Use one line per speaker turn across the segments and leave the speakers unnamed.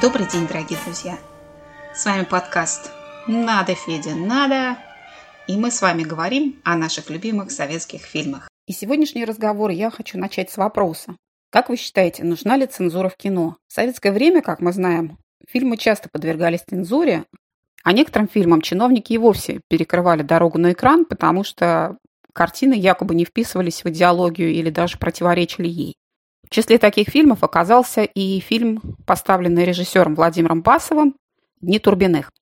Добрый день, дорогие друзья! С вами подкаст «Надо, Федя, надо!» И мы с вами говорим о наших любимых советских фильмах.
И сегодняшний разговор я хочу начать с вопроса. Как вы считаете, нужна ли цензура в кино? В советское время, как мы знаем, фильмы часто подвергались цензуре, а некоторым фильмам чиновники и вовсе перекрывали дорогу на экран, потому что картины якобы не вписывались в идеологию или даже противоречили ей. В числе таких фильмов оказался и фильм, поставленный режиссером Владимиром Басовым «Дни Турбиных».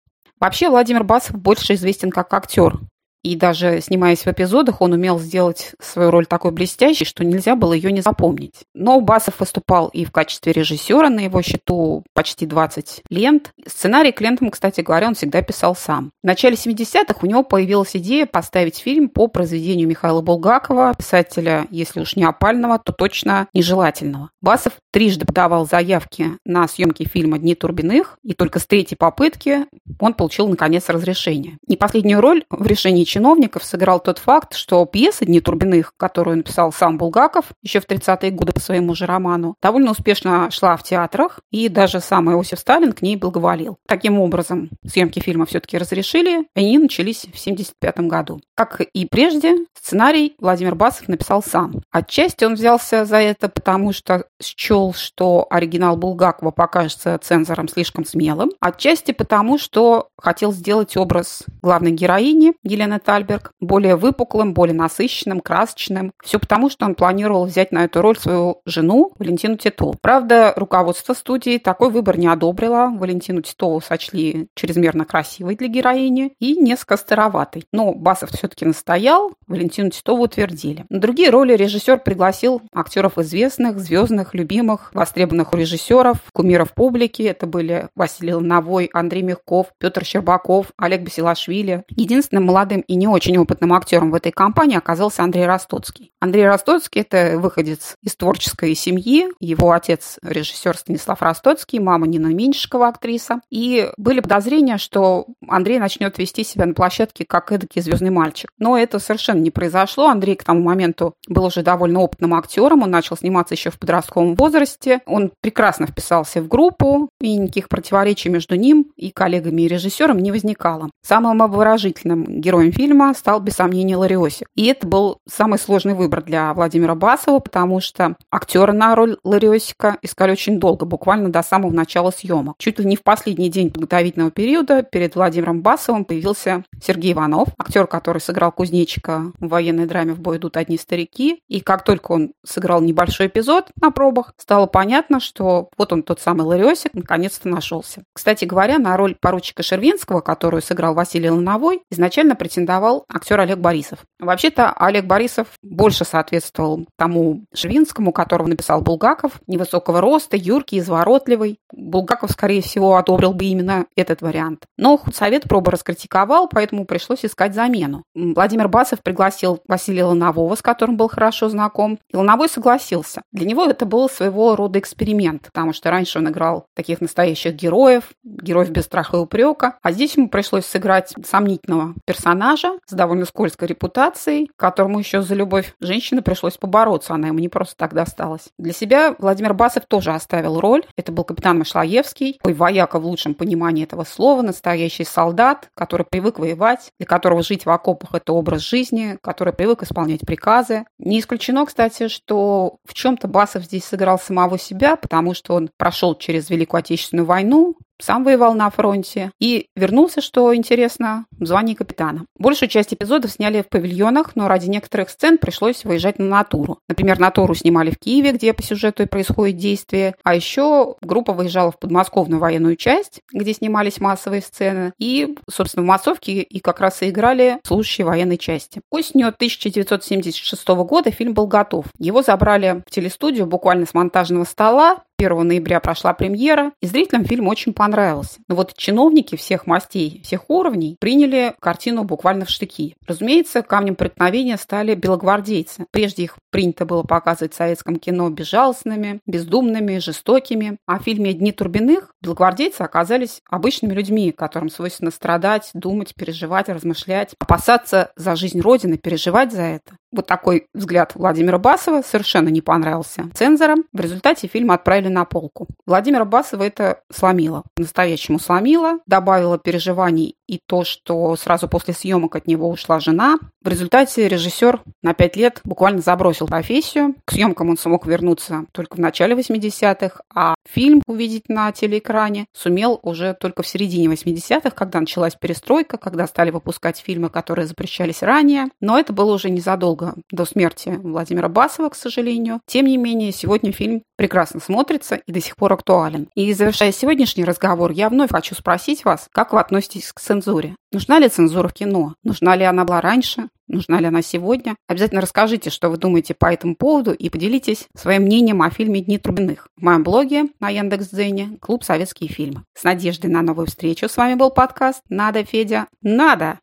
Вообще Владимир Басов больше известен как актер, и даже снимаясь в эпизодах, он умел сделать свою роль такой блестящей, что нельзя было ее не запомнить. Но Басов выступал и в качестве режиссера, на его счету почти 20 лент. Сценарий к лентам, кстати говоря, он всегда писал сам. В начале 70-х у него появилась идея поставить фильм по произведению Михаила Булгакова, писателя, если уж не опального, то точно нежелательного. Басов трижды подавал заявки на съемки фильма «Дни Турбиных», и только с третьей попытки он получил, наконец, разрешение. Не последнюю роль в решении чиновников сыграл тот факт, что пьеса «Дни Турбиных», которую написал сам Булгаков еще в 30-е годы по своему же роману, довольно успешно шла в театрах, и даже сам Иосиф Сталин к ней благоволил. Таким образом, съемки фильма все-таки разрешили, и они начались в 1975 году. Как и прежде, сценарий Владимир Басов написал сам. Отчасти он взялся за это, потому что счел, что оригинал Булгакова покажется цензором слишком смелым, отчасти потому, что хотел сделать образ главной героини Елены Тальберг более выпуклым, более насыщенным, красочным. Все потому, что он планировал взять на эту роль свою жену Валентину Титову. Правда, руководство студии такой выбор не одобрило. Валентину Титову сочли чрезмерно красивой для героини и несколько староватой. Но Басов все-таки настоял, Валентину Титову утвердили. На другие роли режиссер пригласил актеров известных, звездных, любимых, востребованных у режиссеров, кумиров публики. Это были Василий Лановой, Андрей Мягков, Петр Щербаков, Олег Басилашвили. Единственным молодым и не очень опытным актером в этой компании оказался Андрей Ростоцкий. Андрей Ростоцкий – это выходец из творческой семьи. Его отец – режиссер Станислав Ростоцкий, мама Нина Меньшикова, актриса. И были подозрения, что Андрей начнет вести себя на площадке как эдакий звездный мальчик. Но это совершенно не произошло. Андрей к тому моменту был уже довольно опытным актером. Он начал сниматься еще в подростковом возрасте. Он прекрасно вписался в группу, и никаких противоречий между ним и коллегами и режиссером не возникало. Самым обворожительным героем фильма стал, без сомнения, Лариосик. И это был самый сложный выбор для Владимира Басова, потому что актера на роль Лариосика искали очень долго, буквально до самого начала съемок. Чуть ли не в последний день подготовительного периода перед Владимиром Басовым появился Сергей Иванов, актер, который сыграл кузнечика в военной драме «В бой идут одни старики». И как только он сыграл небольшой эпизод на пробах, стало понятно, что вот он тот самый Лариосик наконец-то нашелся. Кстати говоря, на роль поручика Шервинского, которую сыграл Василий Лановой, изначально претендовал актер Олег Борисов. Вообще-то Олег Борисов больше соответствовал тому Швинскому, которого написал Булгаков, невысокого роста, юркий, изворотливый. Булгаков, скорее всего, одобрил бы именно этот вариант. Но худсовет пробы раскритиковал, поэтому пришлось искать замену. Владимир Басов пригласил Василия Ланового, с которым был хорошо знаком, и Лановой согласился. Для него это был своего рода эксперимент, потому что раньше он играл таких настоящих героев, героев без страха и упрека, а здесь ему пришлось сыграть сомнительного персонажа, с довольно скользкой репутацией, которому еще за любовь женщины пришлось побороться, она ему не просто так досталась. Для себя Владимир Басов тоже оставил роль. Это был капитан Машлаевский, вояка в лучшем понимании этого слова, настоящий солдат, который привык воевать, для которого жить в окопах – это образ жизни, который привык исполнять приказы. Не исключено, кстати, что в чем-то Басов здесь сыграл самого себя, потому что он прошел через Великую Отечественную войну, сам воевал на фронте и вернулся, что интересно, в звании капитана. Большую часть эпизодов сняли в павильонах, но ради некоторых сцен пришлось выезжать на натуру. Например, натуру снимали в Киеве, где по сюжету и происходит действие, а еще группа выезжала в подмосковную военную часть, где снимались массовые сцены, и, собственно, в массовке и как раз и играли служащие военной части. Осенью 1976 года фильм был готов. Его забрали в телестудию буквально с монтажного стола, 1 ноября прошла премьера, и зрителям фильм очень понравился. Но вот чиновники всех мастей, всех уровней приняли картину буквально в штыки. Разумеется, камнем преткновения стали белогвардейцы. Прежде их принято было показывать в советском кино безжалостными, бездумными, жестокими. А в фильме «Дни Турбиных» белогвардейцы оказались обычными людьми, которым свойственно страдать, думать, переживать, размышлять, опасаться за жизнь Родины, переживать за это. Вот такой взгляд Владимира Басова совершенно не понравился цензорам. В результате фильм отправили на полку. Владимира Басова это сломило. Настоящему сломило. Добавило переживаний и то, что сразу после съемок от него ушла жена. В результате режиссер на пять лет буквально забросил профессию. К съемкам он смог вернуться только в начале 80-х, а фильм увидеть на телеэкране сумел уже только в середине 80-х, когда началась перестройка, когда стали выпускать фильмы, которые запрещались ранее. Но это было уже незадолго до смерти Владимира Басова, к сожалению. Тем не менее, сегодня фильм прекрасно смотрится и до сих пор актуален. И завершая сегодняшний разговор, я вновь хочу спросить вас, как вы относитесь к цензуре? Нужна ли цензура в кино? Нужна ли она была раньше? Нужна ли она сегодня? Обязательно расскажите, что вы думаете по этому поводу и поделитесь своим мнением о фильме «Дни Трубиных» в моем блоге на Яндекс.Дзене «Клуб Советские фильмы». С надеждой на новую встречу с вами был подкаст «Надо, Федя, надо!»